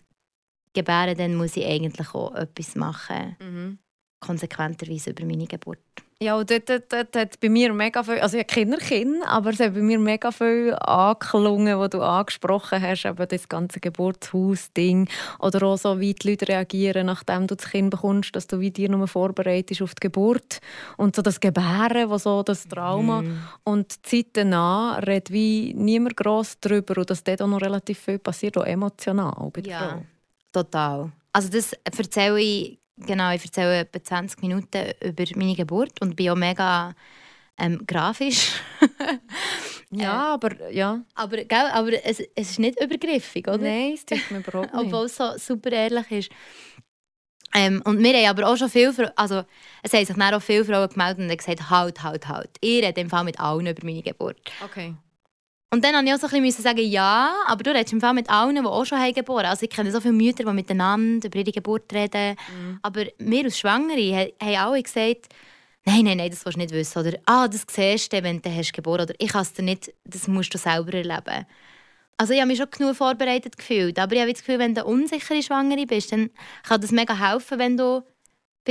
gebäre, dann muss ich eigentlich auch etwas machen. Mhm. Konsequenterweise über meine Geburt. Ja, und dort, dort, dort hat bei mir mega viel, also ich habe Kinder, aber es hat bei mir mega viel angeklungen, was du angesprochen hast, eben das ganze Geburtshaus-Ding oder auch so, wie die Leute reagieren, nachdem du das Kind bekommst, dass du wie dir nur vorbereitest auf die Geburt und so das Gebären, wo so das Trauma mm. und die Zeit danach redet wie niemand gross darüber und dass dort auch noch relativ viel passiert, auch emotional bei der ja. Frau. Total. Also das erzähle ich, genau, ich erzähle etwa 20 Minuten über meine Geburt und bin auch mega ähm, grafisch. ja, äh, aber ja. Aber, gell, aber es, es ist nicht übergriffig, oder? Nein, es tut mir überhaupt nicht. Obwohl es so super ehrlich ist. Ähm, und wir haben aber auch schon viel, also es haben sich dann auch viele Frauen gemeldet und gesagt, halt, halt, halt. Ich rede im Fall mit allen über meine Geburt. Okay. Und dann musste ich auch so ein bisschen sagen, ja, aber du redest im Fall mit allen, die auch schon haben geboren Also ich kenne so viele Mütter, die miteinander über ihre Geburt reden. Mhm. Aber wir als Schwangere haben alle gesagt, nein, nein, nein, das willst du nicht wissen. Oder, ah, das siehst du, wenn du hast geboren Oder ich kann es dir nicht, das musst du selber erleben. Also ich habe mich schon genug vorbereitet gefühlt. Aber ich habe das Gefühl, wenn du unsichere Schwangere bist, dann kann das mega helfen, wenn du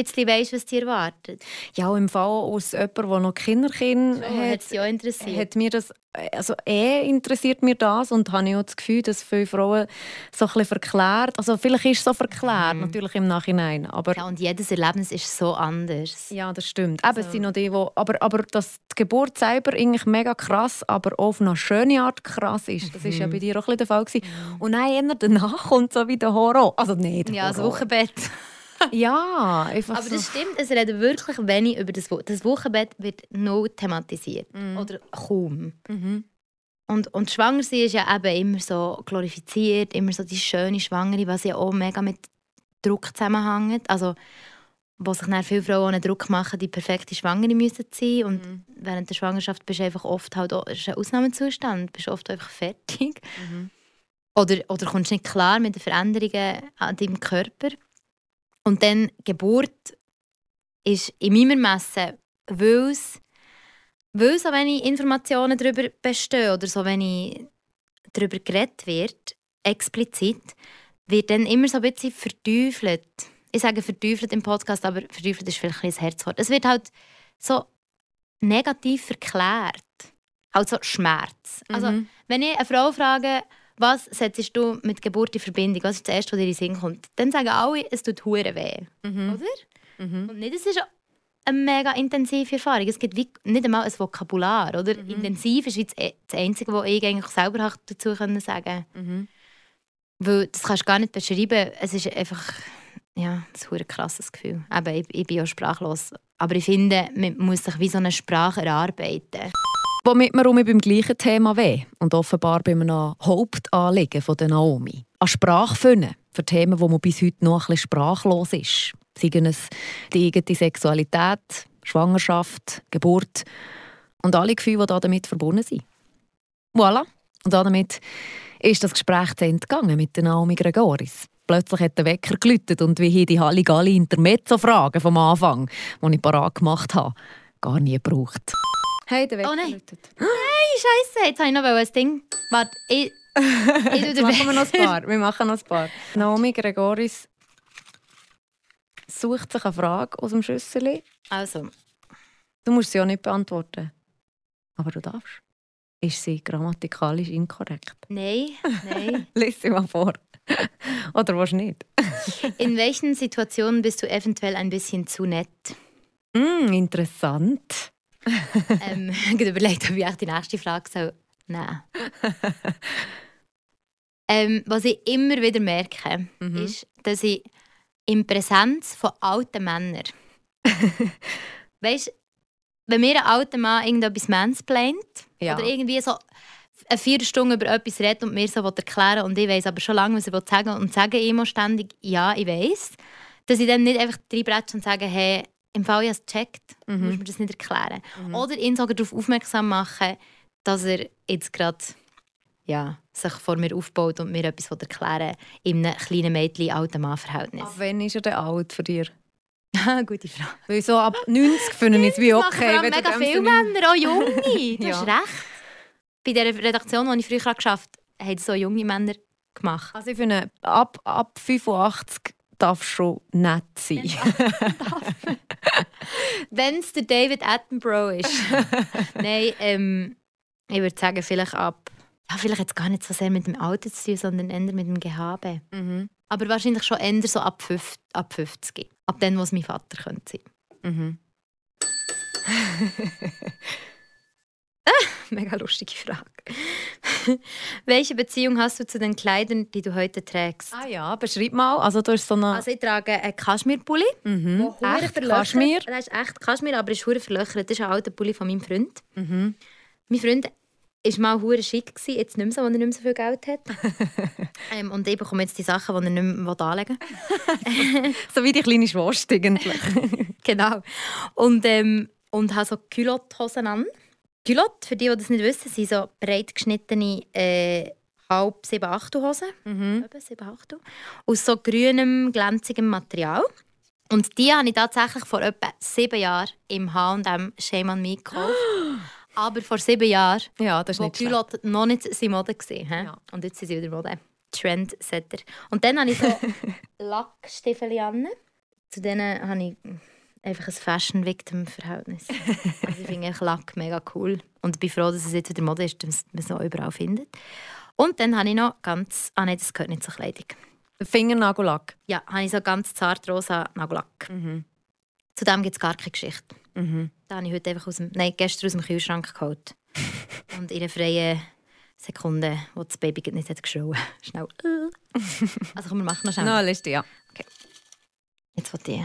bisschen weißt, was dich erwartet. Ja, im Fall aus jemandem, der noch Kinderkind so, hat, hat, ja interessiert. hat mir das, also eh interessiert mir das und habe ich auch das Gefühl, dass viele Frauen so ein bisschen verklärt, also vielleicht ist es so verklärt, mhm. natürlich im Nachhinein, aber... Ja, und jedes Erlebnis ist so anders. Ja, das stimmt. Also. Eben, sind noch die, wo, aber, aber dass die Geburt selber eigentlich mega krass, aber auch auf eine schöne Art krass ist, das war mhm. ja bei dir auch ein bisschen der Fall. Gewesen. Mhm. Und dann eher danach kommt so wie der Horror. Also nicht Ja, das Wochenbett. ja, einfach Aber das stimmt, es redet wirklich wenig über das Wochenbett. Das Wochenbett wird noch thematisiert. Mhm. Oder kaum. Mhm. Und, und schwanger sein ist ja eben immer so glorifiziert, immer so die schöne Schwangere, was ja auch mega mit Druck zusammenhängt. Also, wo sich dann viele Frauen einen Druck machen, die perfekte Schwangere müssen sein. Und mhm. während der Schwangerschaft bist du einfach oft halt auch, ist ein Ausnahmezustand, bist oft einfach fertig. Mhm. Oder, oder kommst nicht klar mit den Veränderungen an deinem Körper. Und dann Geburt ist in meinem Ermessen, weil es, weil so wenig Informationen darüber bestehen oder so wenig darüber geredet wird, explizit, wird dann immer so ein bisschen verteufelt. Ich sage verteufelt im Podcast, aber verteufelt ist vielleicht ein Herzwort. Es wird halt so negativ verklärt. Halt so Schmerz. Also, mhm. Also, wenn ich eine Frau frage, was setzt du mit Geburt in Verbindung? Was ist das Erste, was dir in den Sinn kommt? Dann sagen alle, es tut hure weh. Mhm. Oder? Mhm. Und nicht, es ist eine mega intensive Erfahrung. Es gibt nicht einmal ein Vokabular. Oder? Mhm. Intensiv ist das Einzige, was ich eigentlich selber dazu sagen kann. Mhm. Weil das kannst du gar nicht beschreiben. Es ist einfach ja, das ein krasses Gefühl. Eben, ich, ich bin ja sprachlos. Aber ich finde, man muss sich wie so eine Sprache erarbeiten. Womit wir um beim gleichen Thema weh und offenbar bei einem Hauptanliegen von der Naomi. An Sprache finden für Themen, wo man bis heute noch bisschen sprachlos ist. Seien es die eigene Sexualität, Schwangerschaft, Geburt und alle Gefühle, die damit verbunden sind. Voilà. Und damit ist das Gespräch zu Ende gegangen mit der Naomi Gregoris. Plötzlich hat der Wecker geläutet und wie hier die Halligalli Intermezzo-Fragen vom Anfang, die ich parat gemacht habe, gar nie gebraucht. Hey, der Wecker Oh nein. läutet. Scheiße, jetzt habe ich noch ein Ding. Warte, ich. Jetzt den machen wir noch ein paar. Wir machen noch ein paar. Naomi Gregoris sucht sich eine Frage aus dem Schüssel. Also, Du musst sie ja nicht beantworten. Aber du darfst. Ist sie grammatikalisch inkorrekt? nein, nein. Lies sie mal vor. Oder was nicht? In welchen Situationen bist du eventuell ein bisschen zu nett? Mm, interessant. ähm, ich habe überlegt, ob ich die nächste Frage soll. Nein. ähm, was ich immer wieder merke, Mhm. ist, dass ich in Präsenz von alten Männern. weißt wenn mir ein alter Mann irgendetwas mansplaint Ja. oder irgendwie so eine vier Stunden über etwas redet und mir so will erklären und ich weiß aber schon lange, was er will sagen und sage immer ständig, ja, ich weiß, dass ich dann nicht einfach reinbretsche und sage, hey, im Fall, ich habe es gecheckt, Mhm. musst du mir das nicht erklären. Oder ihn sogar darauf aufmerksam machen, dass er jetzt gerade ja, sich vor mir aufbaut und mir etwas will erklären in einem kleinen Mädchen-alten-Mann-Verhältnis. Ab wann ist er denn alt für dich? Gute Frage. Weil so ab 90 finde ich es wie okay. wenn mega viele Männer, auch junge. Du Ja. hast recht. Bei der Redaktion, die ich früher geschafft habe, haben so junge Männer gemacht. Also ich finde, ab, ab 85 darf schon nett sein. Wenn es der David Attenborough ist. Nein, ähm, ich würde sagen, vielleicht ab. Ja, vielleicht jetzt gar nicht so sehr mit dem Alter zu tun, sondern eher mit dem Gehabe. mhm. Aber wahrscheinlich schon eher so ab, fünf, ab 50. Ab dann, was mein Vater könnte sein. Mhm. Mega lustige Frage. Welche Beziehung hast du zu den Kleidern, die du heute trägst? Ah ja, beschreib mal. Also du hast so eine... Also ich trage einen Kaschmirpulli. mhm. Echt Kaschmir? Der ist echt Kaschmir, aber ist hure verlöchert. Das ist ein alter Pulli von meinem Freund. Mhm. Mein Freund war mal hure schick, gewesen, jetzt nicht mehr so, weil er nicht mehr so viel Geld hat. ähm, und ich bekomme jetzt die Sachen, die er nicht mehr anlegen will. So wie die kleine Schwester eigentlich. Genau. Und, ähm, und habe so Culotte-Hosen an. Culotte, für die, die das nicht wissen, sind so breit geschnittene äh, halb 7 8 Hosen. mhm. Eben 7 8 Aus so grünem, glänzigem Material. Und die habe ich tatsächlich vor etwa sieben Jahren im H&M Shame on Me gekauft. Aber vor sieben Jahren, Ja, das ist wo nicht. Culotte noch nicht in Mode war. Ja. Und jetzt sind sie wieder Mode. Trendsetter. Und dann habe ich so Lackstiefel an. Zu denen habe ich einfach ein Fashion-Victim-Verhältnis. also ich finde Lack mega cool. Und bin froh, dass es jetzt wieder Mode ist, dass man es noch überall findet. Und dann habe ich noch ganz... Ah nein, das gehört nicht zur Kleidung. Fingernagellack. Ja, habe ich so ganz zart rosa Nagellack. Mhm. Zu dem gibt es gar keine Geschichte. Mhm. Den habe ich heute einfach aus dem, nein, gestern aus dem Kühlschrank geholt. Und in einer freien Sekunde, wo das Baby nicht hat geschrien Schnell. äh. Also komm, wir machen noch schnell. Na, Liste, ja. Jetzt will ich,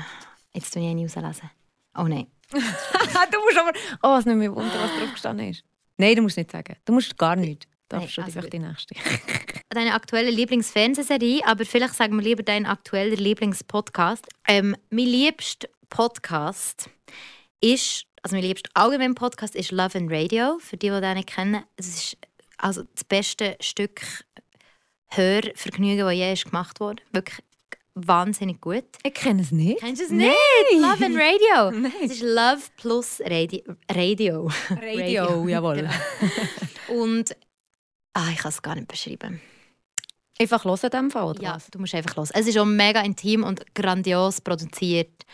jetzt tue ich eine rauslesen. Oh nein. du musst aber... Oh, es nimmt mich wunder, was drauf gestanden ist. Nein, du musst nicht sagen. Du musst gar nichts. Darfst Nein, schon also einfach die nächste. Deine aktuelle Lieblingsfernsehserie, aber vielleicht sagen wir lieber deinen aktuellen Lieblingspodcast. Ähm, mein liebster Podcast ist, also mein liebster allgemein Podcast ist Love and Radio. Für die, die den nicht kennen, es ist also das beste Stück Hörvergnügen, das je ist gemacht wurde. Wirklich wahnsinnig gut. Ich kenne es nicht. Kennst du es Nein. nicht? Love and Radio. Nein. Es ist Love plus Radio. Radio. Radio, jawohl. Genau. Und ah, ich kann es gar nicht beschreiben. Einfach hören in dem Fall, oder Ja, was? du musst einfach los. Es ist auch mega intim und grandios produziert.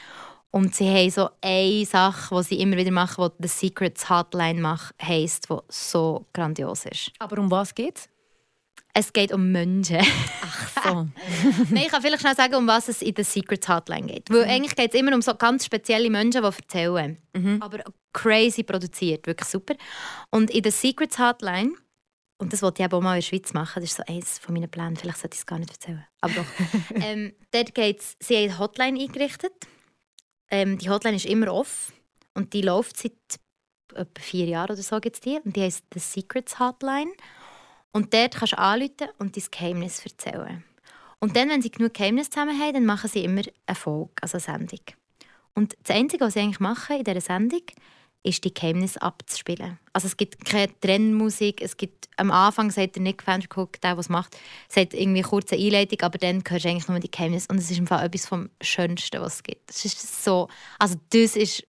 Und sie haben so eine Sache, die sie immer wieder machen, die The Secrets Hotline macht, heisst, die so grandios ist. Aber um was geht's? Es geht um Menschen. So. Nein, ich kann vielleicht schnell sagen, um was es in The Secrets Hotline geht. Weil eigentlich geht es immer um so ganz spezielle Menschen, die erzählen. Aber crazy produziert, wirklich super. Und in The Secrets Hotline, und das wollte ich eben auch mal in der Schweiz machen, das ist so eines von meinen Plänen, vielleicht sollte ich es gar nicht erzählen. Aber doch. ähm, dort geht's, sie haben eine Hotline eingerichtet. Ähm, die Hotline ist immer off und die läuft seit etwa vier Jahren oder so gibt's die. Und die heisst The Secrets Hotline. Und dort kannst du anrufen und dein Geheimnis erzählen. Und dann, wenn sie genug Geheimnisse zusammen haben, dann machen sie immer eine Folge, also eine Sendung. Und das Einzige, was sie eigentlich machen in dieser Sendung, ist, die Geheimnisse abzuspielen. Also es gibt keine Trennmusik, es gibt, am Anfang sagt der Nick Vandercook, der, es macht, sagt irgendwie eine kurze Einleitung, aber dann hörst du eigentlich nur die Geheimnisse. Und es ist im Fall etwas vom Schönsten, was es gibt. Es ist so, also das ist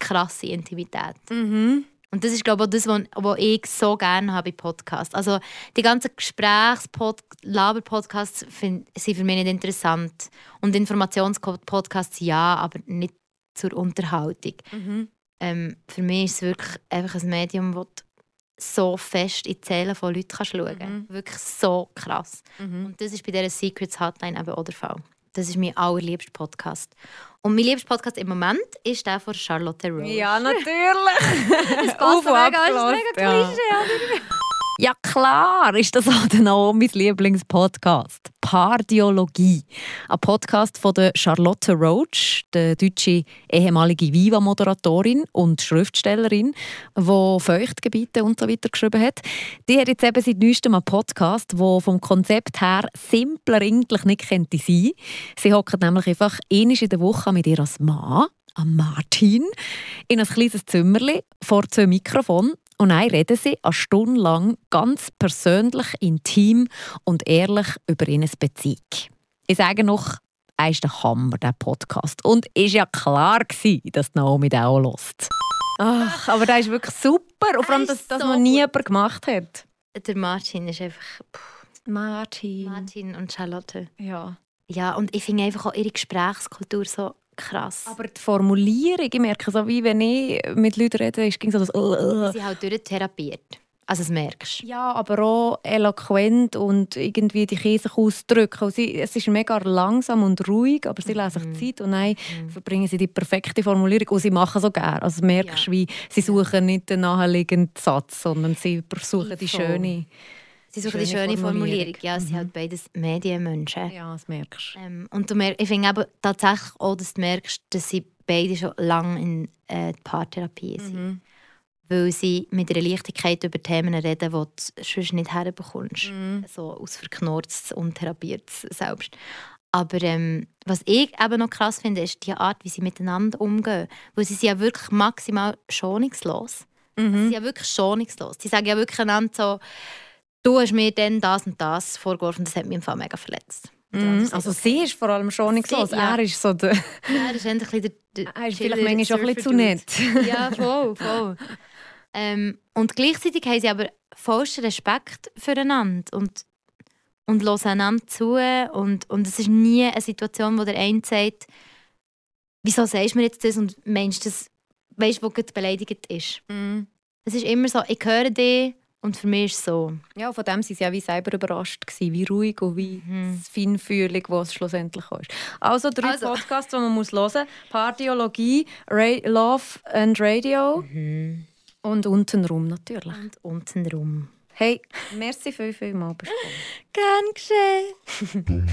krasse Intimität. mhm. Und das ist, glaube ich, auch das, was ich so gerne habe bei Podcasts. Also die ganzen Gesprächs-Laber-Podcasts sind für mich nicht interessant. Und Informationspodcasts ja, aber nicht zur Unterhaltung. Mhm. Ähm, für mich ist es wirklich einfach ein Medium, das so fest in die Seelen von Leuten kannst schauen kannst. Mhm. Wirklich so krass. Mhm. Und das ist bei dieser Secrets Hotline eben auch der Fall. Das ist mein allerliebster Podcast. Und mein liebster Podcast im Moment ist der von Charlotte Rose. Ja, natürlich. das passt mega, ist mega ja. Klischee, oder? Ja klar, ist das auch auch mein Lieblingspodcast. Pardiologie. Ein Podcast von der Charlotte Roach, der deutsche ehemalige Viva-Moderatorin und Schriftstellerin, die Feuchtgebiete und so weiter geschrieben hat. Die hat jetzt eben seit neuestem einen Podcast, der vom Konzept her simpler eigentlich nicht könnte sein. Sie hockt nämlich einfach einmal in der Woche mit ihrem Mann, am Martin, in ein kleines Zimmerli vor zwei Mikrofonen und dann reden sie eine Stunde lang ganz persönlich, intim und ehrlich über ihre Beziehung. Ich sage noch, er ist der Hammer, der Podcast. Und es war ja klar, gewesen, dass Naomi den auch hört. Ach, aber der ist wirklich super. Und vor allem, dass das so noch nie jemand gemacht hat. Der Martin ist einfach... Martin. Martin und Charlotte. Ja. Ja, und ich finde einfach auch ihre Gesprächskultur so krass. Aber die Formulierung, ich merke so, wie wenn ich mit Leuten rede, ist ging so das äh, äh. sie halt durchtherapiert. Also das merkst du. Ja, aber auch eloquent und irgendwie die Käse ausdrücken. Und sie, es ist mega langsam und ruhig, aber sie lassen sich Zeit und dann verbringen sie die perfekte Formulierung und sie machen so gerne. Also merkst, Ja. wie sie suchen nicht den naheliegenden Satz, sondern sie versuchen die Voll. Sie suchen die Schöne schöne Formulierung. Formulierung. Ja, sie sind halt beides Medienmenschen. Ja, das merkst du. Ähm, und du mer ich finde eben tatsächlich auch, dass du merkst, dass sie beide schon lange in äh, Paartherapie sind. Mhm. Weil sie mit einer Leichtigkeit über Themen reden, die du sonst nicht herbekommst. Mhm. So aus verknorztes, untherapiertes Selbst. Aber ähm, was ich eben noch krass finde, ist die Art, wie sie miteinander umgehen. Weil sie sind ja wirklich maximal schonungslos. Sie sind ja wirklich schonungslos. Sie sagen ja wirklich einander so, du hast mir dann das und das vorgeworfen und das hat mich im Fall mega verletzt. Mhm. Also sie ist vor allem schon nicht so. Sie- ja. Er ist so der. Ja, das ist endlich ein bisschen der, der Er ist vielleicht manchmal schon ein bisschen zu nett. Ja, voll, voll. ähm, und gleichzeitig haben sie aber vollsten Respekt füreinander und, und hören einander zu. Und, und es ist nie eine Situation, wo der eine sagt, wieso sagst du mir jetzt das und meinst das, weißt du, wo beleidigt ist. Mhm. Es ist immer so, ich höre dich und für mich ist es so. Ja, von dem waren sie ja wie selber überrascht, gewesen, wie ruhig und wie feinfühlig, was es schlussendlich ist. Also drei Also. Podcasts, die man muss hören muss. Pardiologie, Ra Love and Radio und Untenrum natürlich. Und untenrum. Hey, merci viel, viel mal Gern geschehen.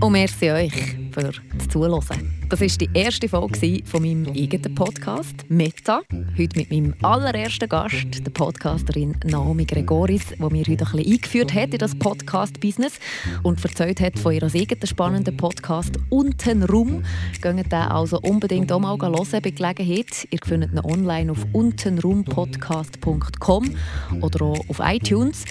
Und merci euch für das Zuhören. Das war die erste Folge von meinem eigenen Podcast «Meta». Heute mit meinem allerersten Gast, der Podcasterin Naomi Gregoris, die mir heute ein bisschen eingeführt hat in das Podcast-Business und erzählt hat von ihrem eigenen spannenden Podcast «Untenrum». Geht den also unbedingt auch mal hören bei Gelegenheit. Ihr findet ihn online auf untenrumpodcast.com oder auch auf iTunes.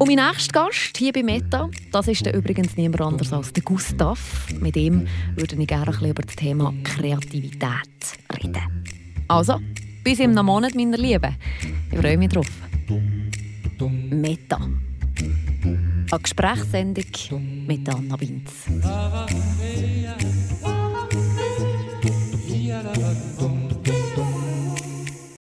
Und mein nächster Gast hier bei Meta, das ist übrigens niemand anders als der Gustav. Mit ihm würde ich gerne ein bisschen über das Thema Kreativität reden. Also, bis einem Monat, meine Lieben. Ich freue mich drauf. Meta. Eine Gesprächssendung mit Anna Binz.